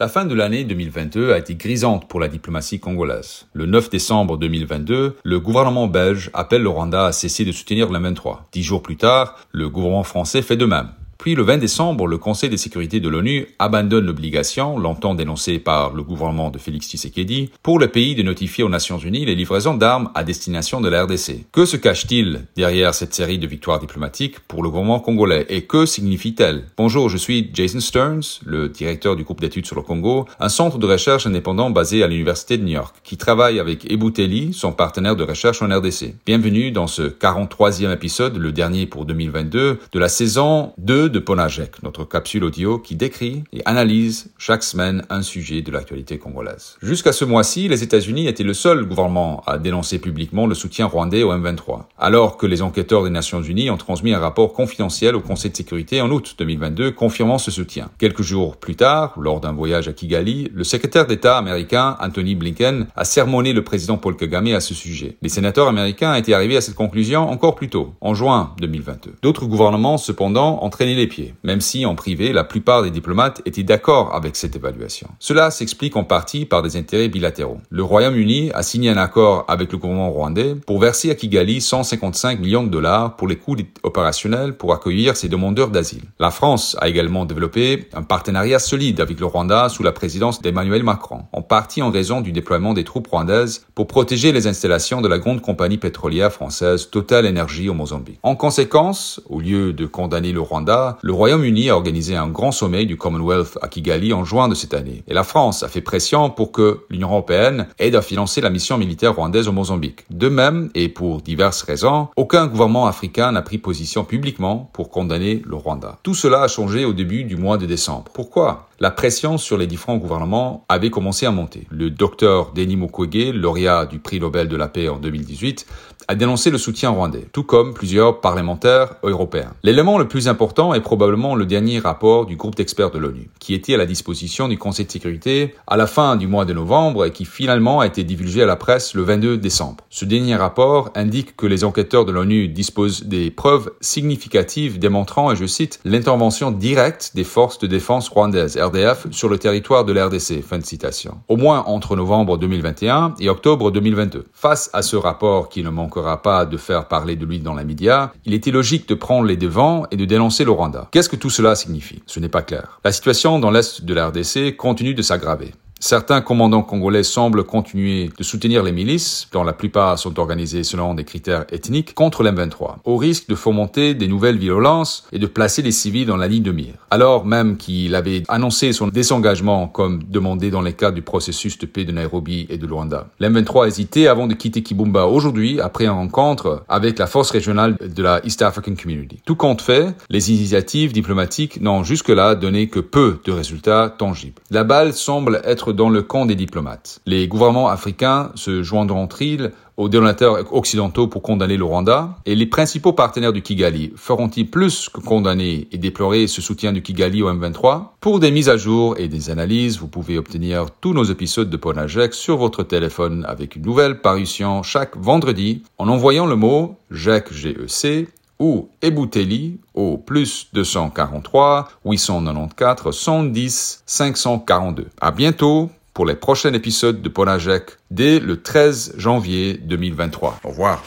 La fin de l'année 2022 a été grisante pour la diplomatie congolaise. Le 9 décembre 2022, le gouvernement belge appelle le Rwanda à cesser de soutenir la 23. Dix jours plus tard, le gouvernement français fait de même. Puis le 20 décembre, le Conseil de sécurité de l'ONU abandonne l'obligation, longtemps dénoncée par le gouvernement de Félix Tshisekedi, pour le pays de notifier aux Nations Unies les livraisons d'armes à destination de la RDC. Que se cache-t-il derrière cette série de victoires diplomatiques pour le gouvernement congolais et que signifie-t-elle? Bonjour, je suis Jason Stearns, le directeur du groupe d'études sur le Congo, un centre de recherche indépendant basé à l'Université de New York, qui travaille avec Ebouteli, son partenaire de recherche en RDC. Bienvenue dans ce 43e épisode, le dernier pour 2022, de la saison 2 de Ponajek, notre capsule audio qui décrit et analyse chaque semaine un sujet de l'actualité congolaise. Jusqu'à ce mois-ci, les États-Unis étaient le seul gouvernement à dénoncer publiquement le soutien rwandais au M23, alors que les enquêteurs des Nations Unies ont transmis un rapport confidentiel au Conseil de sécurité en août 2022 confirmant ce soutien. Quelques jours plus tard, lors d'un voyage à Kigali, le secrétaire d'État américain Anthony Blinken a sermonné le président Paul Kagame à ce sujet. Les sénateurs américains étaient arrivés à cette conclusion encore plus tôt, en juin 2022. D'autres gouvernements, cependant, entraînaient les même si en privé, la plupart des diplomates étaient d'accord avec cette évaluation. Cela s'explique en partie par des intérêts bilatéraux. Le Royaume-Uni a signé un accord avec le gouvernement rwandais pour verser à Kigali 155 millions de dollars pour les coûts opérationnels pour accueillir ces demandeurs d'asile. La France a également développé un partenariat solide avec le Rwanda sous la présidence d'Emmanuel Macron, en partie en raison du déploiement des troupes rwandaises pour protéger les installations de la grande compagnie pétrolière française Total Energy au Mozambique. En conséquence, au lieu de condamner le Rwanda, le Royaume-Uni a organisé un grand sommet du Commonwealth à Kigali en juin de cette année. Et la France a fait pression pour que l'Union européenne aide à financer la mission militaire rwandaise au Mozambique. De même, et pour diverses raisons, aucun gouvernement africain n'a pris position publiquement pour condamner le Rwanda. Tout cela a changé au début du mois de décembre. Pourquoi? La pression sur les différents gouvernements avait commencé à monter. Le docteur Denis Mukwege, lauréat du prix Nobel de la paix en 2018, a dénoncé le soutien rwandais, tout comme plusieurs parlementaires européens. L'élément le plus important est probablement le dernier rapport du groupe d'experts de l'ONU, qui était à la disposition du Conseil de sécurité à la fin du mois de novembre et qui finalement a été divulgué à la presse le 22 décembre. Ce dernier rapport indique que les enquêteurs de l'ONU disposent des preuves significatives démontrant, et je cite, l'intervention directe des forces de défense rwandaises, Sur le territoire de l'RDC. Fin de citation. Au moins entre novembre 2021 et octobre 2022. Face à ce rapport qui ne manquera pas de faire parler de lui dans les médias, il était logique de prendre les devants et de dénoncer le Rwanda. Qu'est-ce que tout cela signifie? Ce n'est pas clair. La situation dans l'est de la RDC continue de s'aggraver. Certains commandants congolais semblent continuer de soutenir les milices, dont la plupart sont organisées selon des critères ethniques, contre l'M23, au risque de fomenter des nouvelles violences et de placer les civils dans la ligne de mire. Alors même qu'il avait annoncé son désengagement comme demandé dans les cadre du processus de paix de Nairobi et de Luanda. L'M23 a hésité avant de quitter Kibumba aujourd'hui après une rencontre avec la force régionale de la East African Community. Tout compte fait, les initiatives diplomatiques n'ont jusque-là donné que peu de résultats tangibles. La balle semble être dans le camp des diplomates. Les gouvernements africains se joindront-ils aux donateurs occidentaux pour condamner le Rwanda Et les principaux partenaires du Kigali feront-ils plus que condamner et déplorer ce soutien du Kigali au M23 Pour des mises à jour et des analyses, vous pouvez obtenir tous nos épisodes de Ponajek sur votre téléphone avec une nouvelle parution chaque vendredi en envoyant le mot GEC, GEC ou Ebouteli au plus 243 894 110 542. À bientôt pour les prochains épisodes de Ponajek dès le 13 janvier 2023. Au revoir.